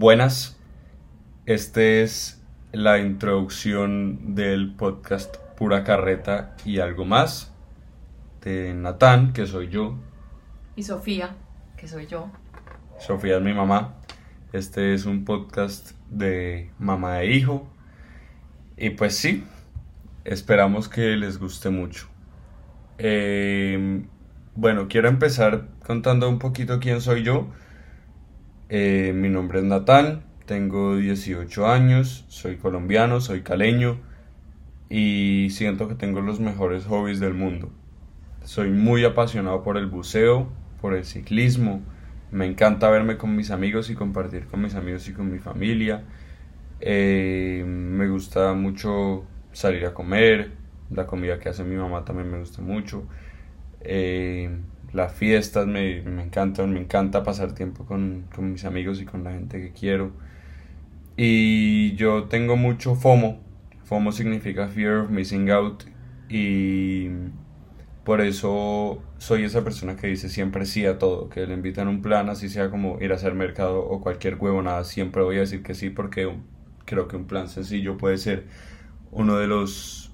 Buenas, este es la introducción del podcast Pura Carreta y algo más de Natán, que soy yo. Y Sofía, que soy yo. Sofía es mi mamá. Este es un podcast de mamá e hijo. Y pues sí, esperamos que les guste mucho. Eh, bueno, quiero empezar contando un poquito quién soy yo. Eh, mi nombre es Natán, tengo 18 años, soy colombiano, soy caleño y siento que tengo los mejores hobbies del mundo. Soy muy apasionado por el buceo, por el ciclismo, me encanta verme con mis amigos y compartir con mis amigos y con mi familia. Eh, me gusta mucho salir a comer, la comida que hace mi mamá también me gusta mucho. Eh, las fiestas me, me, encantan, me encanta pasar tiempo con, con, mis amigos y con la gente que quiero. Y yo tengo mucho FOMO. FOMO significa Fear of Missing Out. Y por eso soy esa persona que dice siempre sí a todo, que le invitan un plan, así sea como ir a hacer mercado o cualquier huevo, nada, siempre voy a decir que sí porque creo que un plan sencillo puede ser uno de los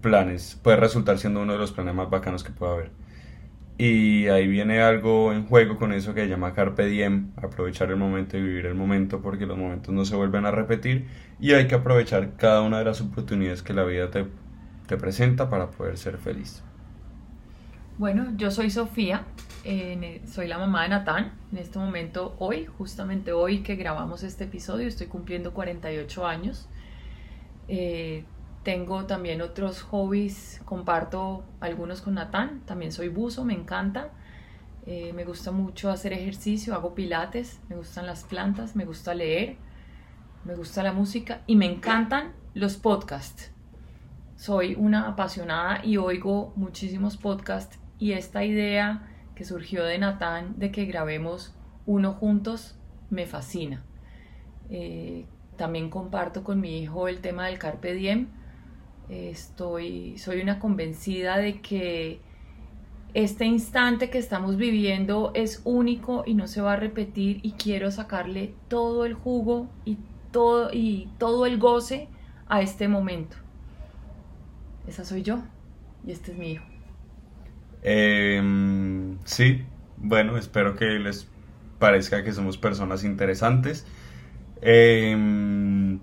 planes, puede resultar siendo uno de los planes más bacanos que pueda haber. Y ahí viene algo en juego con eso que se llama Carpe Diem, aprovechar el momento y vivir el momento porque los momentos no se vuelven a repetir y hay que aprovechar cada una de las oportunidades que la vida te, te presenta para poder ser feliz. Bueno, yo soy Sofía, eh, soy la mamá de Natán. En este momento, hoy, justamente hoy que grabamos este episodio, estoy cumpliendo 48 años. Eh, tengo también otros hobbies, comparto algunos con Natán, también soy buzo, me encanta. Eh, me gusta mucho hacer ejercicio, hago pilates, me gustan las plantas, me gusta leer, me gusta la música y me encantan los podcasts. Soy una apasionada y oigo muchísimos podcasts y esta idea que surgió de Natán de que grabemos uno juntos me fascina. Eh, también comparto con mi hijo el tema del carpe diem Estoy, soy una convencida de que este instante que estamos viviendo es único y no se va a repetir y quiero sacarle todo el jugo y todo, y todo el goce a este momento. Esa soy yo y este es mi hijo. Eh, sí, bueno, espero que les parezca que somos personas interesantes. Eh,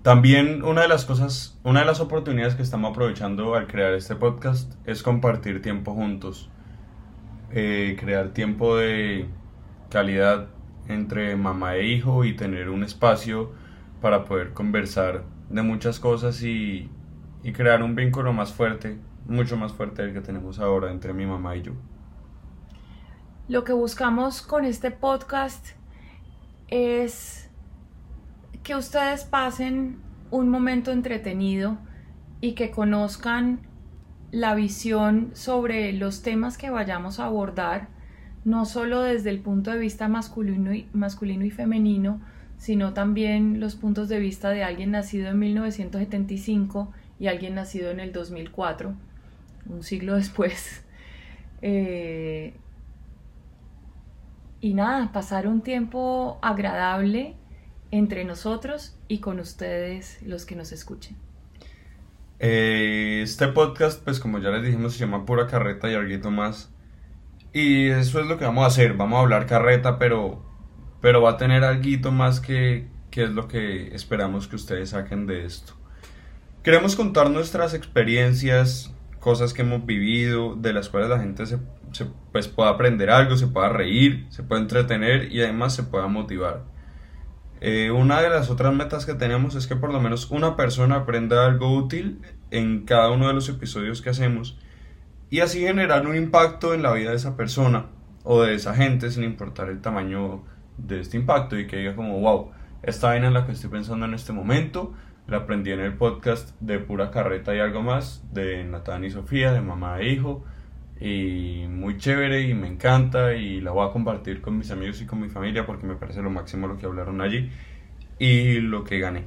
también una de las cosas, una de las oportunidades que estamos aprovechando al crear este podcast es compartir tiempo juntos. Eh, crear tiempo de calidad entre mamá e hijo y tener un espacio para poder conversar de muchas cosas y, y crear un vínculo más fuerte, mucho más fuerte del que tenemos ahora entre mi mamá y yo. Lo que buscamos con este podcast es que ustedes pasen un momento entretenido y que conozcan la visión sobre los temas que vayamos a abordar, no solo desde el punto de vista masculino y, masculino y femenino, sino también los puntos de vista de alguien nacido en 1975 y alguien nacido en el 2004, un siglo después. Eh, y nada, pasar un tiempo agradable entre nosotros y con ustedes los que nos escuchen. Eh, este podcast, pues como ya les dijimos, se llama Pura Carreta y algo más. Y eso es lo que vamos a hacer. Vamos a hablar carreta, pero, pero va a tener algo más que, que es lo que esperamos que ustedes saquen de esto. Queremos contar nuestras experiencias, cosas que hemos vivido, de las cuales la gente se, se pues, pueda aprender algo, se pueda reír, se pueda entretener y además se pueda motivar. Eh, una de las otras metas que tenemos es que por lo menos una persona aprenda algo útil en cada uno de los episodios que hacemos y así generar un impacto en la vida de esa persona o de esa gente sin importar el tamaño de este impacto y que diga como wow, esta vaina en la que estoy pensando en este momento la aprendí en el podcast de pura carreta y algo más de Natán y Sofía, de mamá e hijo y muy chévere y me encanta y la voy a compartir con mis amigos y con mi familia porque me parece lo máximo lo que hablaron allí y lo que gané.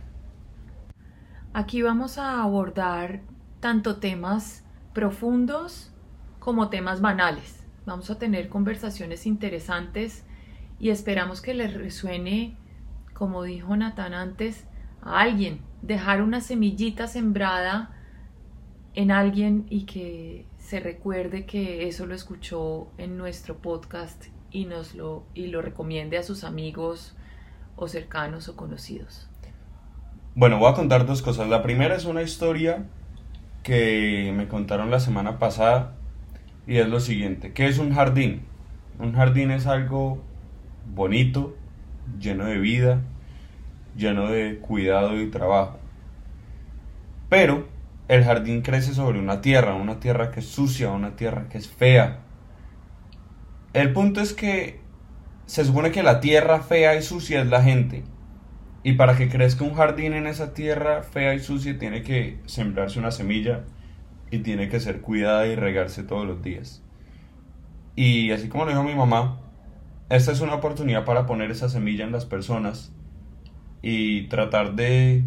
Aquí vamos a abordar tanto temas profundos como temas banales. Vamos a tener conversaciones interesantes y esperamos que les resuene como dijo Natán antes, a alguien, dejar una semillita sembrada en alguien y que se recuerde que eso lo escuchó en nuestro podcast y nos lo y lo recomiende a sus amigos o cercanos o conocidos. Bueno, voy a contar dos cosas. La primera es una historia que me contaron la semana pasada y es lo siguiente, ¿qué es un jardín? Un jardín es algo bonito, lleno de vida, lleno de cuidado y trabajo. Pero el jardín crece sobre una tierra, una tierra que es sucia, una tierra que es fea. El punto es que se supone que la tierra fea y sucia es la gente. Y para que crezca un jardín en esa tierra fea y sucia tiene que sembrarse una semilla y tiene que ser cuidada y regarse todos los días. Y así como lo dijo mi mamá, esta es una oportunidad para poner esa semilla en las personas y tratar de,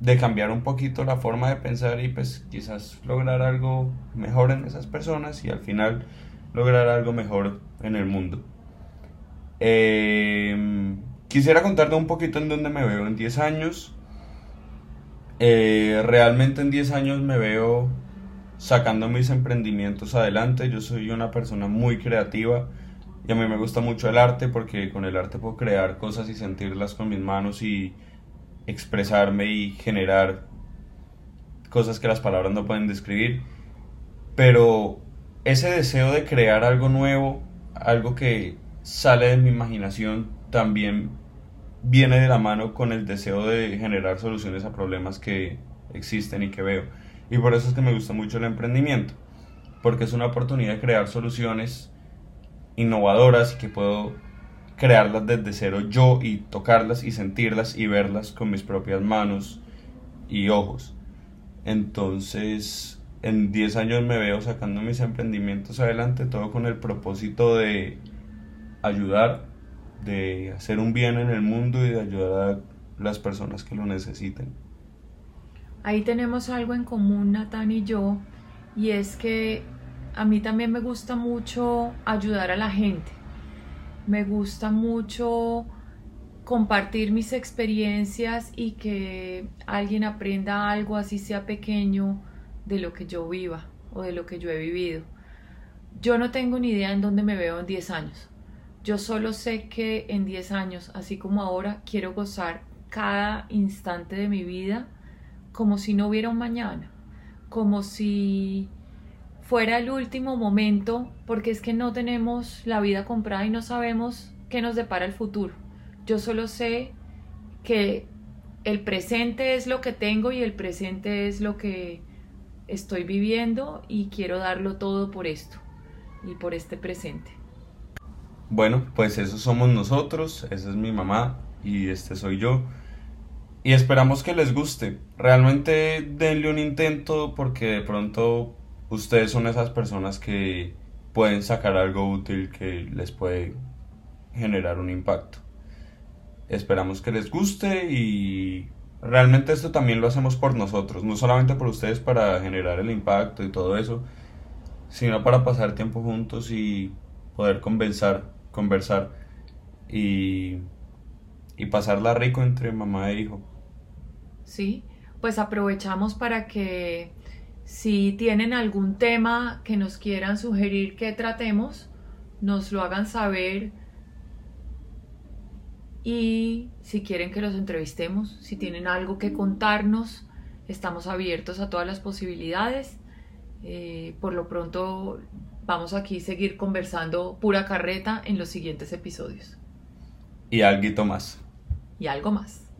de cambiar un poquito la forma de pensar y pues quizás lograr algo mejor en esas personas y al final lograr algo mejor en el mundo. Em, quisiera contarte un poquito en dónde me veo en 10 años. Eh, realmente en 10 años me veo sacando mis emprendimientos adelante. Yo soy una persona muy creativa y a mí me gusta mucho el arte porque con el arte puedo crear cosas y sentirlas con mis manos y expresarme y generar cosas que las palabras no pueden describir. Pero ese deseo de crear algo nuevo, algo que sale de mi imaginación, también viene de la mano con el deseo de generar soluciones a problemas que existen y que veo. Y por eso es que me gusta mucho el emprendimiento, porque es una oportunidad de crear soluciones innovadoras y que puedo crearlas desde cero yo y tocarlas y sentirlas y verlas con mis propias manos y ojos. Entonces, en 10 años me veo sacando mis emprendimientos adelante, todo con el propósito de ayudar, de hacer un bien en el mundo y de ayudar a las personas que lo necesiten. Ahí tenemos algo en común, Natán y yo, y es que a mí también me gusta mucho ayudar a la gente. Me gusta mucho compartir mis experiencias y que alguien aprenda algo, así sea pequeño, de lo que yo viva o de lo que yo he vivido. Yo no tengo ni idea en dónde me veo en 10 años. Yo solo sé que en 10 años, así como ahora, quiero gozar cada instante de mi vida como si no hubiera un mañana, como si fuera el último momento, porque es que no tenemos la vida comprada y no sabemos qué nos depara el futuro. Yo solo sé que el presente es lo que tengo y el presente es lo que estoy viviendo y quiero darlo todo por esto y por este presente. Bueno, pues eso somos nosotros, esa es mi mamá y este soy yo. Y esperamos que les guste. Realmente denle un intento porque de pronto ustedes son esas personas que pueden sacar algo útil que les puede generar un impacto. Esperamos que les guste y realmente esto también lo hacemos por nosotros, no solamente por ustedes para generar el impacto y todo eso, sino para pasar tiempo juntos y poder conversar, conversar y, y pasarla rico entre mamá e hijo. Sí, pues aprovechamos para que si tienen algún tema que nos quieran sugerir que tratemos, nos lo hagan saber y si quieren que los entrevistemos, si tienen algo que contarnos, estamos abiertos a todas las posibilidades. Eh, por lo pronto vamos aquí a seguir conversando pura carreta en los siguientes episodios. Y algo más. Y algo más.